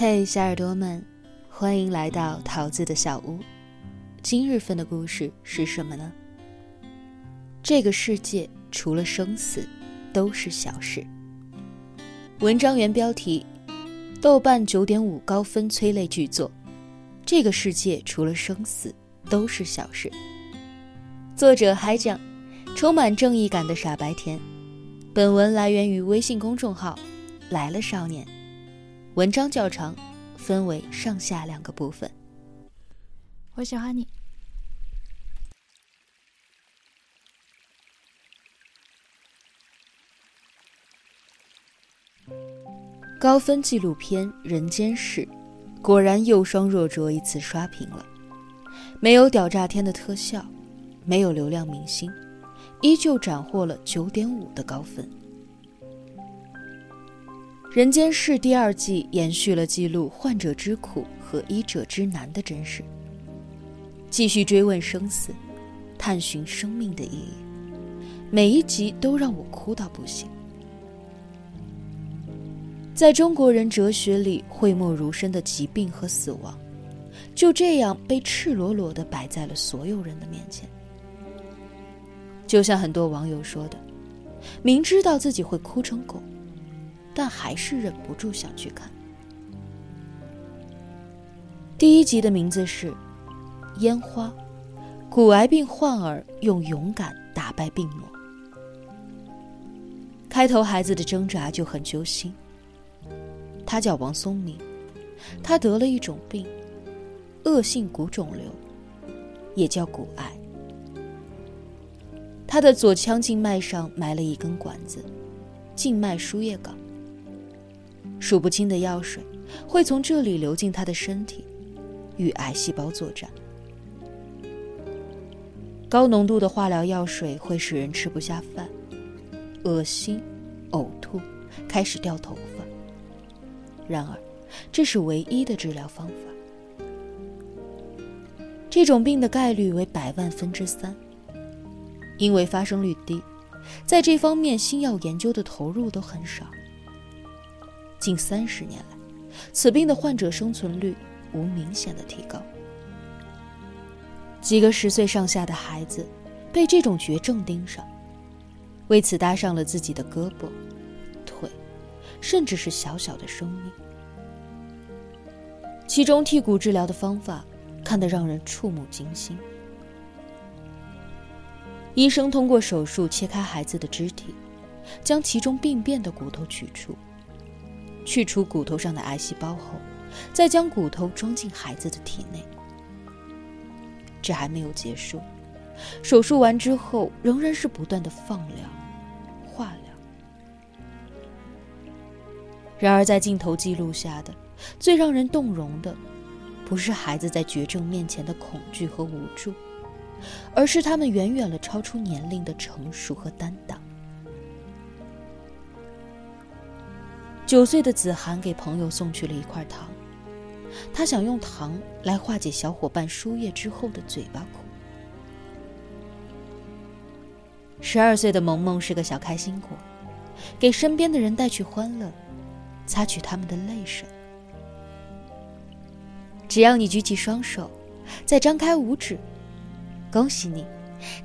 嘿，小耳朵们，欢迎来到桃子的小屋。今日份的故事是什么呢？这个世界除了生死，都是小事。文章原标题：豆瓣九点五高分催泪巨作。这个世界除了生死，都是小事。作者海酱，充满正义感的傻白甜。本文来源于微信公众号“来了少年”。文章较长，分为上下两个部分。我喜欢你。高分纪录片《人间世》，果然又双若灼一次刷屏了。没有屌炸天的特效，没有流量明星，依旧斩获了九点五的高分。《人间世》第二季延续了记录患者之苦和医者之难的真实，继续追问生死，探寻生命的意义。每一集都让我哭到不行。在中国人哲学里，讳莫如深的疾病和死亡，就这样被赤裸裸地摆在了所有人的面前。就像很多网友说的，明知道自己会哭成狗。但还是忍不住想去看。第一集的名字是《烟花》，骨癌病患儿用勇敢打败病魔。开头孩子的挣扎就很揪心。他叫王松明，他得了一种病，恶性骨肿瘤，也叫骨癌。他的左腔静脉上埋了一根管子，静脉输液管。数不清的药水会从这里流进他的身体，与癌细胞作战。高浓度的化疗药水会使人吃不下饭、恶心、呕吐，开始掉头发。然而，这是唯一的治疗方法。这种病的概率为百万分之三，因为发生率低，在这方面新药研究的投入都很少。近三十年来，此病的患者生存率无明显的提高。几个十岁上下的孩子被这种绝症盯上，为此搭上了自己的胳膊、腿，甚至是小小的生命。其中剔骨治疗的方法看得让人触目惊心。医生通过手术切开孩子的肢体，将其中病变的骨头取出。去除骨头上的癌细胞后，再将骨头装进孩子的体内。这还没有结束，手术完之后仍然是不断的放疗、化疗。然而，在镜头记录下的最让人动容的，不是孩子在绝症面前的恐惧和无助，而是他们远远了超出年龄的成熟和担当。九岁的子涵给朋友送去了一块糖，他想用糖来化解小伙伴输液之后的嘴巴苦。十二岁的萌萌是个小开心果，给身边的人带去欢乐，擦去他们的泪水。只要你举起双手，再张开五指，恭喜你，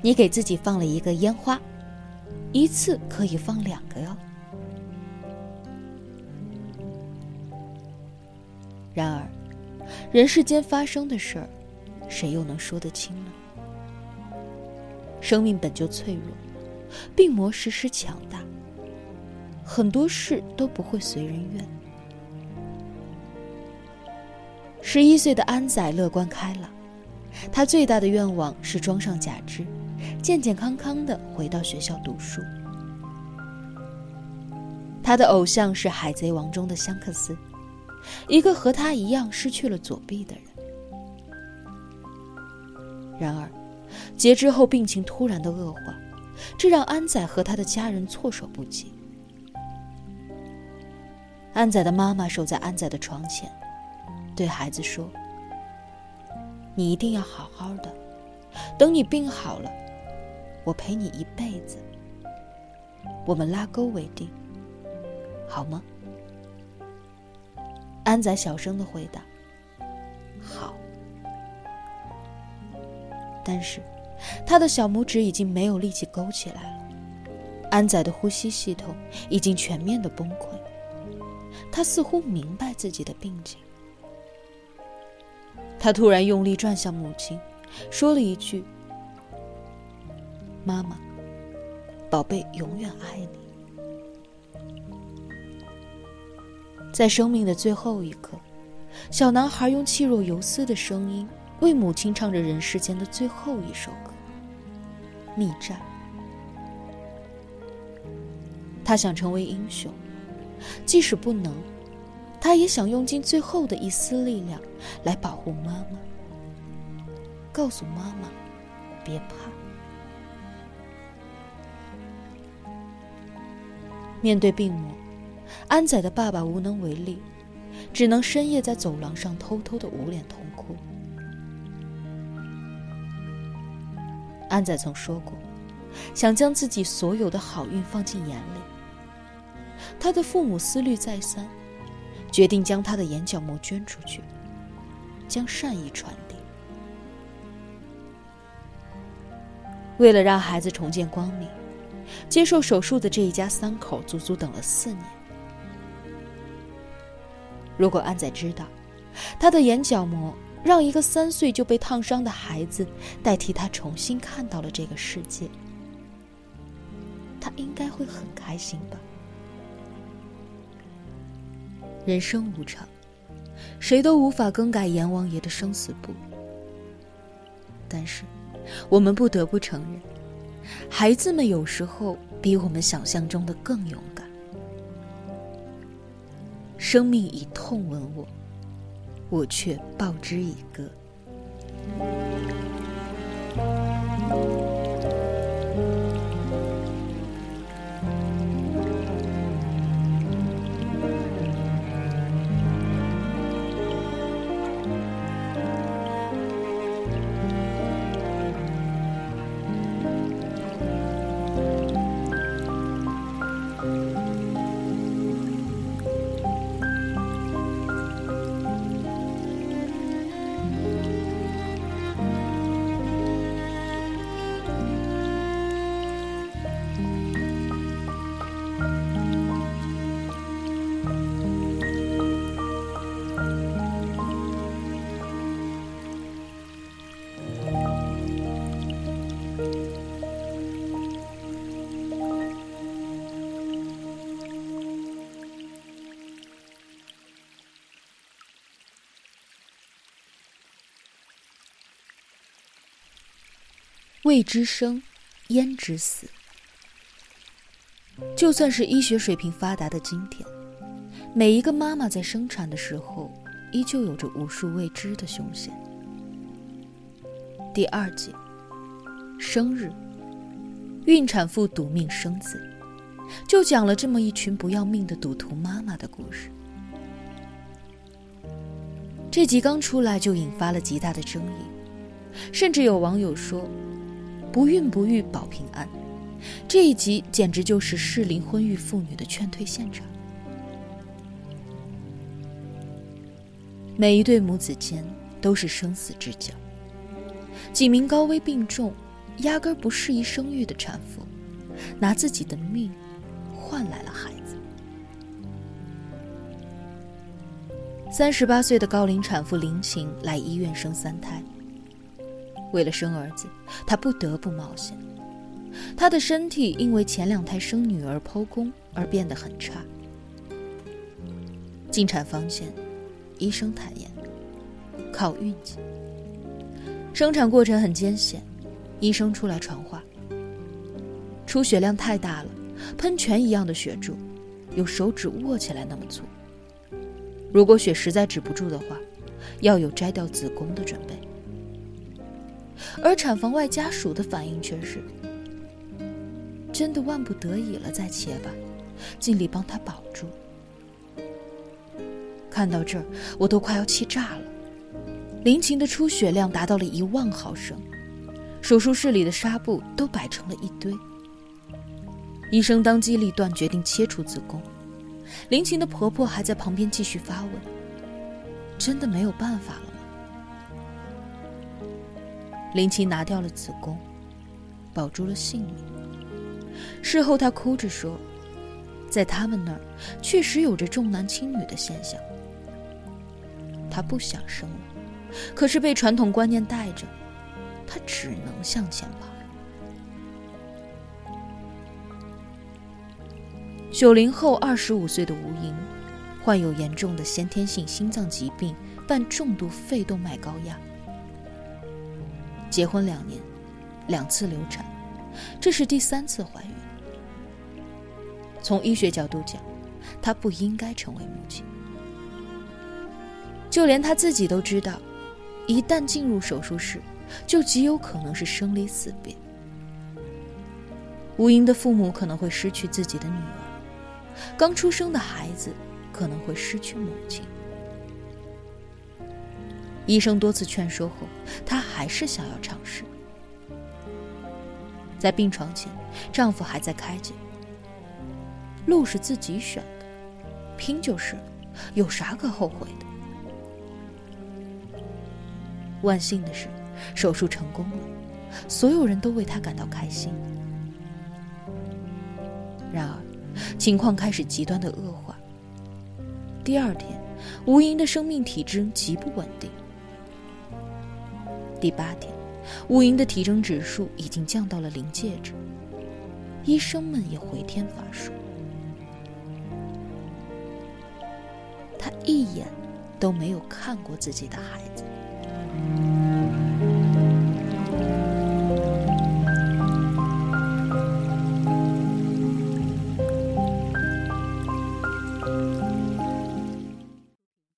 你给自己放了一个烟花，一次可以放两个哟。然而，人世间发生的事儿，谁又能说得清呢？生命本就脆弱，病魔时时强大，很多事都不会随人愿。十一岁的安仔乐观开朗，他最大的愿望是装上假肢，健健康康的回到学校读书。他的偶像是《海贼王》中的香克斯。一个和他一样失去了左臂的人。然而，截肢后病情突然的恶化，这让安仔和他的家人措手不及。安仔的妈妈守在安仔的床前，对孩子说：“你一定要好好的，等你病好了，我陪你一辈子。我们拉钩为定，好吗？”安仔小声的回答：“好。”但是，他的小拇指已经没有力气勾起来了。安仔的呼吸系统已经全面的崩溃。他似乎明白自己的病情。他突然用力转向母亲，说了一句：“妈妈，宝贝，永远爱你。”在生命的最后一刻，小男孩用气若游丝的声音为母亲唱着人世间的最后一首歌《逆战》。他想成为英雄，即使不能，他也想用尽最后的一丝力量来保护妈妈，告诉妈妈别怕。面对病魔。安仔的爸爸无能为力，只能深夜在走廊上偷偷的捂脸痛哭。安仔曾说过，想将自己所有的好运放进眼里。他的父母思虑再三，决定将他的眼角膜捐出去，将善意传递。为了让孩子重见光明，接受手术的这一家三口足足等了四年。如果安仔知道，他的眼角膜让一个三岁就被烫伤的孩子代替他重新看到了这个世界，他应该会很开心吧。人生无常，谁都无法更改阎王爷的生死簿。但是，我们不得不承认，孩子们有时候比我们想象中的更勇敢。生命以痛吻我，我却报之以歌。未知生，焉知死？就算是医学水平发达的今天，每一个妈妈在生产的时候，依旧有着无数未知的凶险。第二节，生日，孕产妇赌命生子，就讲了这么一群不要命的赌徒妈妈的故事。这集刚出来就引发了极大的争议，甚至有网友说。不孕不育保平安，这一集简直就是适龄婚育妇女的劝退现场。每一对母子间都是生死之交，几名高危病重、压根不适宜生育的产妇，拿自己的命换来了孩子。三十八岁的高龄产妇林晴来医院生三胎。为了生儿子，她不得不冒险。她的身体因为前两胎生女儿剖宫而变得很差。进产房前，医生坦言，靠运气。生产过程很艰险，医生出来传话：出血量太大了，喷泉一样的血柱，有手指握起来那么粗。如果血实在止不住的话，要有摘掉子宫的准备。而产房外家属的反应却是：真的万不得已了再切吧，尽力帮他保住。看到这儿，我都快要气炸了。林晴的出血量达到了一万毫升，手术室里的纱布都摆成了一堆。医生当机立断决定切除子宫，林晴的婆婆还在旁边继续发问：真的没有办法了？林奇拿掉了子宫，保住了性命。事后，他哭着说，在他们那儿确实有着重男轻女的现象。他不想生了，可是被传统观念带着，他只能向前跑。九零后，二十五岁的吴英，患有严重的先天性心脏疾病，伴重度肺动脉高压。结婚两年，两次流产，这是第三次怀孕。从医学角度讲，她不应该成为母亲。就连她自己都知道，一旦进入手术室，就极有可能是生离死别。吴英的父母可能会失去自己的女儿。刚出生的孩子可能会失去母亲。医生多次劝说后，她还是想要尝试。在病床前，丈夫还在开解：“路是自己选的，拼就是了，有啥可后悔的？”万幸的是，手术成功了，所有人都为她感到开心。然而，情况开始极端的恶化。第二天，吴英的生命体征极不稳定。第八天，吴英的体征指数已经降到了临界值，医生们也回天乏术。他一眼都没有看过自己的孩子。